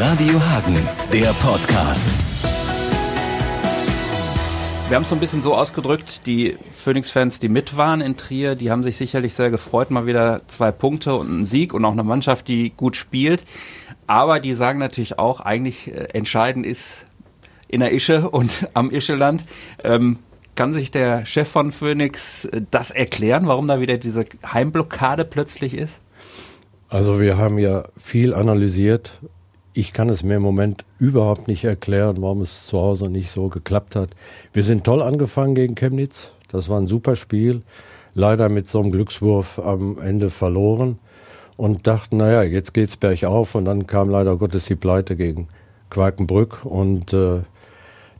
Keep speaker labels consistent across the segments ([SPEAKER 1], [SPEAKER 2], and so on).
[SPEAKER 1] Radio Hagen, der Podcast.
[SPEAKER 2] Wir haben es so ein bisschen so ausgedrückt, die Phoenix-Fans, die mit waren in Trier, die haben sich sicherlich sehr gefreut, mal wieder zwei Punkte und einen Sieg und auch eine Mannschaft, die gut spielt. Aber die sagen natürlich auch, eigentlich äh, entscheidend ist in der Ische und am Ischeland. Ähm, kann sich der Chef von Phoenix äh, das erklären, warum da wieder diese Heimblockade plötzlich ist?
[SPEAKER 3] Also wir haben ja viel analysiert. Ich kann es mir im Moment überhaupt nicht erklären, warum es zu Hause nicht so geklappt hat. Wir sind toll angefangen gegen Chemnitz. Das war ein super Spiel. Leider mit so einem Glückswurf am Ende verloren und dachten, naja, jetzt geht's bergauf. Und dann kam leider Gottes die Pleite gegen Quakenbrück. Und äh,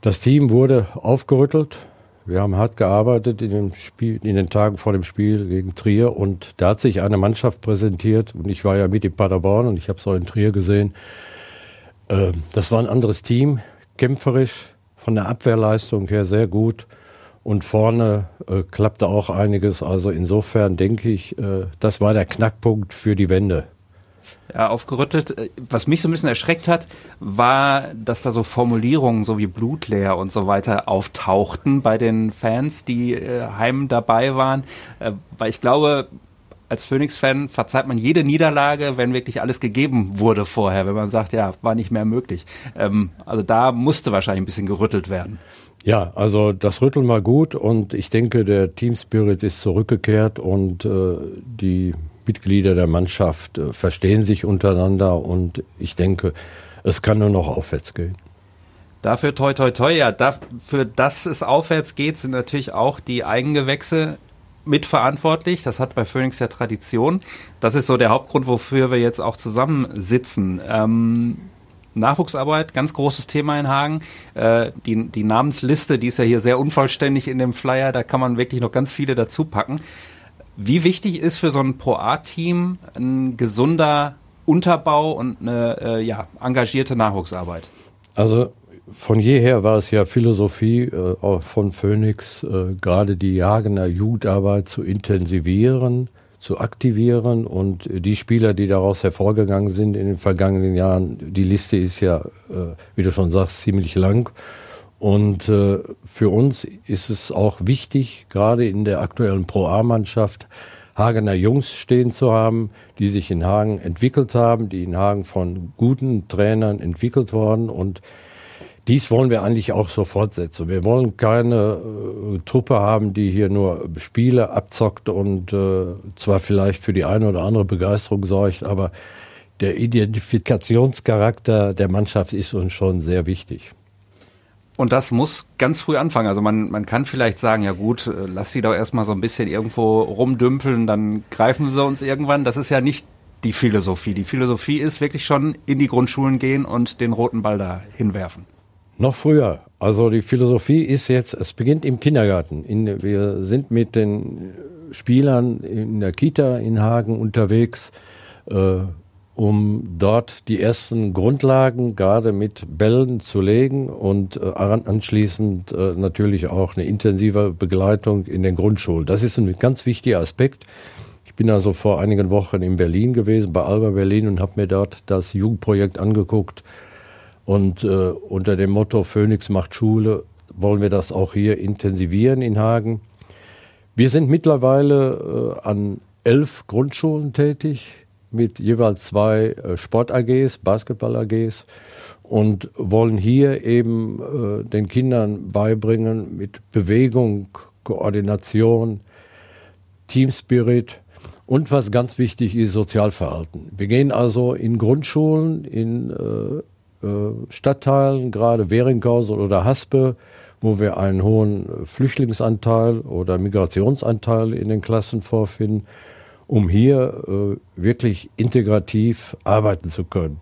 [SPEAKER 3] das Team wurde aufgerüttelt. Wir haben hart gearbeitet in, dem Spiel, in den Tagen vor dem Spiel gegen Trier und da hat sich eine Mannschaft präsentiert und ich war ja mit in Paderborn und ich habe es auch in Trier gesehen. Äh, das war ein anderes Team, kämpferisch, von der Abwehrleistung her sehr gut und vorne äh, klappte auch einiges. Also insofern denke ich, äh, das war der Knackpunkt für die Wende
[SPEAKER 2] ja, aufgerüttelt. Was mich so ein bisschen erschreckt hat, war, dass da so Formulierungen so wie blutleer und so weiter auftauchten bei den Fans, die äh, heim dabei waren. Äh, weil ich glaube, als Phoenix-Fan verzeiht man jede Niederlage, wenn wirklich alles gegeben wurde vorher, wenn man sagt, ja, war nicht mehr möglich. Ähm, also da musste wahrscheinlich ein bisschen gerüttelt werden.
[SPEAKER 3] Ja, also das Rütteln war gut und ich denke, der Team Spirit ist zurückgekehrt und äh, die Mitglieder der Mannschaft äh, verstehen sich untereinander und ich denke, es kann nur noch aufwärts gehen.
[SPEAKER 2] Dafür toi toi toi, ja, dafür, dass es aufwärts geht, sind natürlich auch die Eigengewächse mitverantwortlich. Das hat bei Phoenix ja Tradition. Das ist so der Hauptgrund, wofür wir jetzt auch zusammensitzen. Ähm, Nachwuchsarbeit, ganz großes Thema in Hagen. Äh, die, die Namensliste, die ist ja hier sehr unvollständig in dem Flyer, da kann man wirklich noch ganz viele dazu packen. Wie wichtig ist für so ein Pro-A-Team ein gesunder Unterbau und eine äh, ja, engagierte Nachwuchsarbeit?
[SPEAKER 3] Also von jeher war es ja Philosophie äh, von Phoenix, äh, gerade die Jagener Jugendarbeit zu intensivieren, zu aktivieren und die Spieler, die daraus hervorgegangen sind in den vergangenen Jahren, die Liste ist ja, äh, wie du schon sagst, ziemlich lang. Und äh, für uns ist es auch wichtig, gerade in der aktuellen Pro-A-Mannschaft, Hagener Jungs stehen zu haben, die sich in Hagen entwickelt haben, die in Hagen von guten Trainern entwickelt worden und dies wollen wir eigentlich auch so fortsetzen. Wir wollen keine äh, Truppe haben, die hier nur Spiele abzockt und äh, zwar vielleicht für die eine oder andere Begeisterung sorgt, aber der Identifikationscharakter der Mannschaft ist uns schon sehr wichtig.
[SPEAKER 2] Und das muss ganz früh anfangen. Also man, man kann vielleicht sagen, ja gut, äh, lass sie doch erstmal so ein bisschen irgendwo rumdümpeln, dann greifen sie uns irgendwann. Das ist ja nicht die Philosophie. Die Philosophie ist wirklich schon in die Grundschulen gehen und den roten Ball da hinwerfen.
[SPEAKER 3] Noch früher. Also die Philosophie ist jetzt, es beginnt im Kindergarten. In, wir sind mit den Spielern in der Kita in Hagen unterwegs. Äh, um dort die ersten Grundlagen gerade mit Bällen zu legen und äh, anschließend äh, natürlich auch eine intensive Begleitung in den Grundschulen. Das ist ein ganz wichtiger Aspekt. Ich bin also vor einigen Wochen in Berlin gewesen, bei Alba Berlin und habe mir dort das Jugendprojekt angeguckt. Und äh, unter dem Motto Phoenix macht Schule wollen wir das auch hier intensivieren in Hagen. Wir sind mittlerweile äh, an elf Grundschulen tätig mit jeweils zwei äh, Sport-AGs, Basketball-AGs und wollen hier eben äh, den Kindern beibringen mit Bewegung, Koordination, Teamspirit und was ganz wichtig ist, Sozialverhalten. Wir gehen also in Grundschulen, in äh, Stadtteilen, gerade Weringhausen oder Haspe, wo wir einen hohen Flüchtlingsanteil oder Migrationsanteil in den Klassen vorfinden um hier äh, wirklich integrativ arbeiten zu können.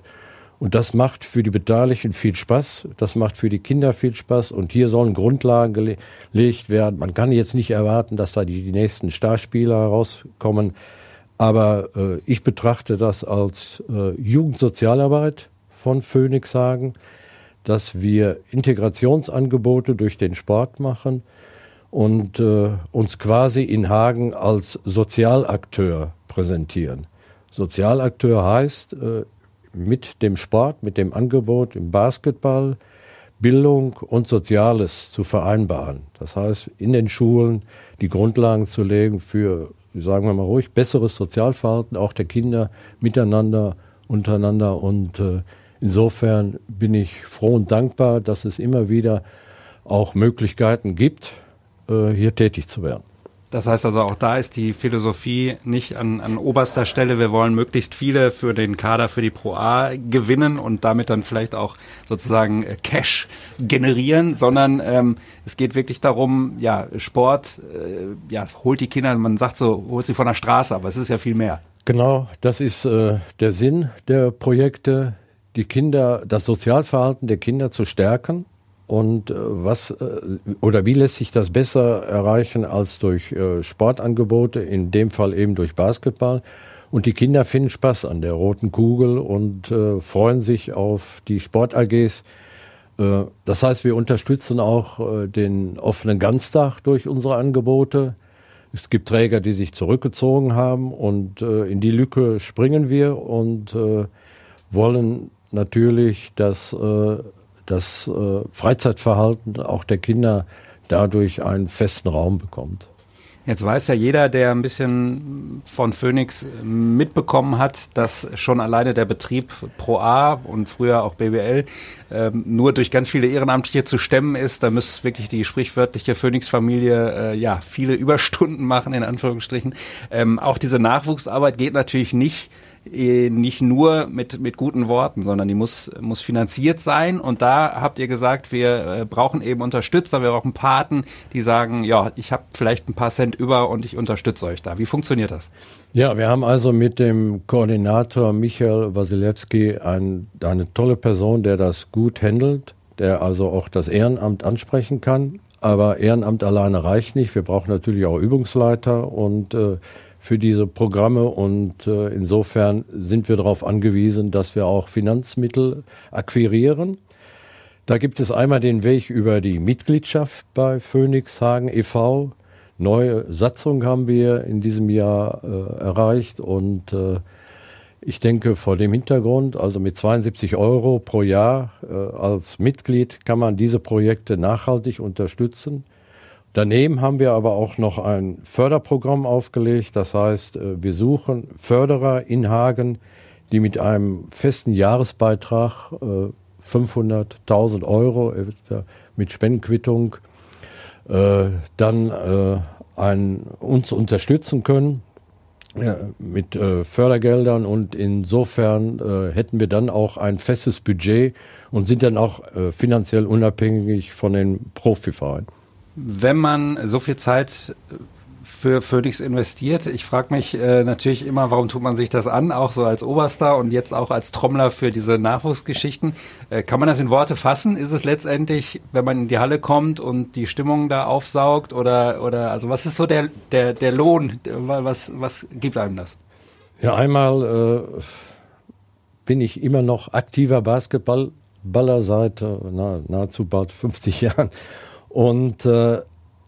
[SPEAKER 3] Und das macht für die Beteiligten viel Spaß, das macht für die Kinder viel Spaß und hier sollen Grundlagen gelegt werden. Man kann jetzt nicht erwarten, dass da die, die nächsten Starspieler herauskommen, aber äh, ich betrachte das als äh, Jugendsozialarbeit von Phoenix Hagen, dass wir Integrationsangebote durch den Sport machen, und äh, uns quasi in Hagen als Sozialakteur präsentieren. Sozialakteur heißt, äh, mit dem Sport, mit dem Angebot im Basketball, Bildung und Soziales zu vereinbaren. Das heißt, in den Schulen die Grundlagen zu legen für, sagen wir mal ruhig, besseres Sozialverhalten auch der Kinder miteinander, untereinander. Und äh, insofern bin ich froh und dankbar, dass es immer wieder auch Möglichkeiten gibt, äh, hier tätig zu werden.
[SPEAKER 2] Das heißt also, auch da ist die Philosophie nicht an, an oberster Stelle. Wir wollen möglichst viele für den Kader für die Pro A gewinnen und damit dann vielleicht auch sozusagen äh, Cash generieren, sondern ähm, es geht wirklich darum, ja, Sport, äh, ja, holt die Kinder, man sagt so, holt sie von der Straße, aber es ist ja viel mehr.
[SPEAKER 3] Genau, das ist äh, der Sinn der Projekte, die Kinder, das Sozialverhalten der Kinder zu stärken und äh, was äh, oder wie lässt sich das besser erreichen als durch äh, Sportangebote, in dem Fall eben durch Basketball? Und die Kinder finden Spaß an der roten Kugel und freuen sich auf die Sport-AGs. Das heißt, wir unterstützen auch den offenen Ganztag durch unsere Angebote. Es gibt Träger, die sich zurückgezogen haben und in die Lücke springen wir und wollen natürlich, dass das äh, Freizeitverhalten auch der Kinder dadurch einen festen Raum bekommt.
[SPEAKER 2] Jetzt weiß ja jeder, der ein bisschen von Phoenix mitbekommen hat, dass schon alleine der Betrieb Pro A und früher auch BBL ähm, nur durch ganz viele Ehrenamtliche zu stemmen ist. Da muss wirklich die sprichwörtliche Phoenix-Familie äh, ja viele Überstunden machen, in Anführungsstrichen. Ähm, auch diese Nachwuchsarbeit geht natürlich nicht äh, nicht nur mit, mit guten Worten, sondern die muss, muss finanziert sein. Und da habt ihr gesagt, wir äh, brauchen eben Unterstützer, wir brauchen Paten, die sagen, ja, ich habe vielleicht ein paar Cent über und ich unterstütze euch da. Wie funktioniert das?
[SPEAKER 3] Ja, wir haben also mit dem Koordinator Michael Wasilewski ein, eine tolle Person, der das gut handelt, der also auch das Ehrenamt ansprechen kann. Aber Ehrenamt alleine reicht nicht. Wir brauchen natürlich auch Übungsleiter und äh, für diese Programme und äh, insofern sind wir darauf angewiesen, dass wir auch Finanzmittel akquirieren. Da gibt es einmal den Weg über die Mitgliedschaft bei Phoenix Hagen e.V. Neue Satzung haben wir in diesem Jahr äh, erreicht und äh, ich denke vor dem Hintergrund, also mit 72 Euro pro Jahr äh, als Mitglied kann man diese Projekte nachhaltig unterstützen. Daneben haben wir aber auch noch ein Förderprogramm aufgelegt. Das heißt, äh, wir suchen Förderer in Hagen, die mit einem festen Jahresbeitrag 500.000 äh, Euro mit Spendenquittung äh, dann ein, uns unterstützen können mit Fördergeldern und insofern hätten wir dann auch ein festes Budget und sind dann auch finanziell unabhängig von den Profivereinen
[SPEAKER 2] wenn man so viel Zeit für Phoenix investiert. Ich frage mich äh, natürlich immer, warum tut man sich das an, auch so als Oberstar und jetzt auch als Trommler für diese Nachwuchsgeschichten. Äh, kann man das in Worte fassen? Ist es letztendlich, wenn man in die Halle kommt und die Stimmung da aufsaugt oder oder also was ist so der der der Lohn? Was was gibt einem das?
[SPEAKER 3] Ja, einmal äh, bin ich immer noch aktiver Basketballer seit äh, na, nahezu bald 50 Jahren und äh,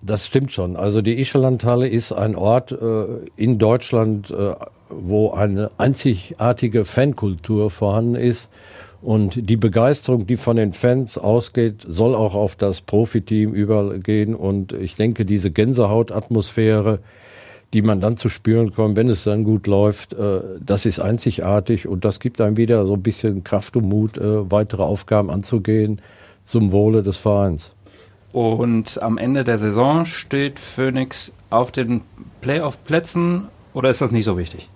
[SPEAKER 3] das stimmt schon. Also die Ischelandhalle ist ein Ort äh, in Deutschland, äh, wo eine einzigartige Fankultur vorhanden ist. Und die Begeisterung, die von den Fans ausgeht, soll auch auf das Profiteam übergehen. Und ich denke, diese Gänsehautatmosphäre, die man dann zu spüren kommt, wenn es dann gut läuft, äh, das ist einzigartig und das gibt einem wieder so ein bisschen Kraft und Mut, äh, weitere Aufgaben anzugehen zum Wohle des Vereins.
[SPEAKER 2] Und am Ende der Saison steht Phoenix auf den Playoff-Plätzen oder ist das nicht so wichtig?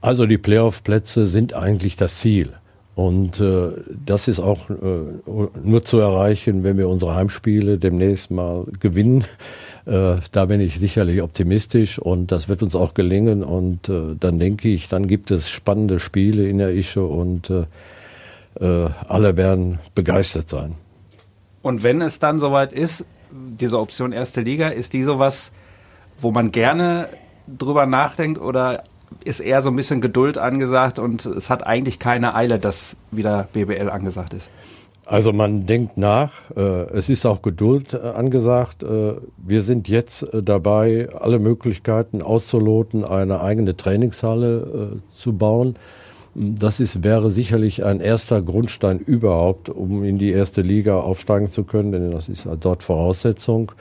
[SPEAKER 3] Also die Playoff-Plätze sind eigentlich das Ziel. Und äh, das ist auch äh, nur zu erreichen, wenn wir unsere Heimspiele demnächst mal gewinnen. Äh, da bin ich sicherlich optimistisch und das wird uns auch gelingen. Und äh, dann denke ich, dann gibt es spannende Spiele in der Ische und äh, äh, alle werden begeistert sein.
[SPEAKER 2] Und wenn es dann soweit ist, diese Option erste Liga, ist die sowas, wo man gerne drüber nachdenkt oder ist eher so ein bisschen Geduld angesagt und es hat eigentlich keine Eile, dass wieder BBL angesagt ist?
[SPEAKER 3] Also man denkt nach, äh, es ist auch Geduld äh, angesagt. Äh, wir sind jetzt dabei, alle Möglichkeiten auszuloten, eine eigene Trainingshalle zu bauen. Das ist, wäre sicherlich ein erster Grundstein überhaupt, um in die erste Liga aufsteigen zu können, denn das ist dort Voraussetzung.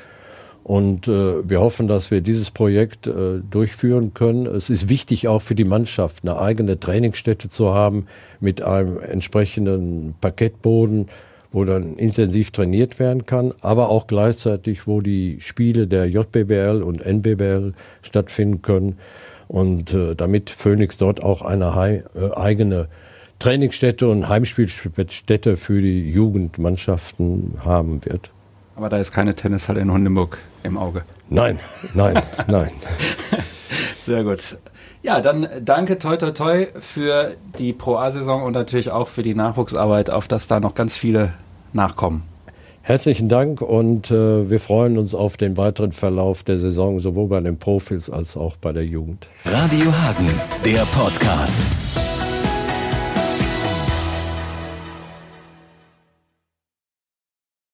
[SPEAKER 3] Und äh, wir hoffen, dass wir dieses Projekt äh, durchführen können. Es ist wichtig auch für die Mannschaft, eine eigene Trainingsstätte zu haben mit einem entsprechenden Parkettboden, wo dann intensiv trainiert werden kann, aber auch gleichzeitig, wo die Spiele der JBBL und NBBL stattfinden können. Und äh, damit Phoenix dort auch eine äh, eigene Trainingsstätte und Heimspielstätte für die Jugendmannschaften haben wird.
[SPEAKER 2] Aber da ist keine Tennishalle in Hundenburg im Auge.
[SPEAKER 3] Nein, nein, nein.
[SPEAKER 2] Sehr gut. Ja, dann danke toi toi toi für die Pro A-Saison und natürlich auch für die Nachwuchsarbeit, auf dass da noch ganz viele nachkommen.
[SPEAKER 3] Herzlichen Dank und äh, wir freuen uns auf den weiteren Verlauf der Saison, sowohl bei den Profis als auch bei der Jugend.
[SPEAKER 1] Radio Hagen, der Podcast.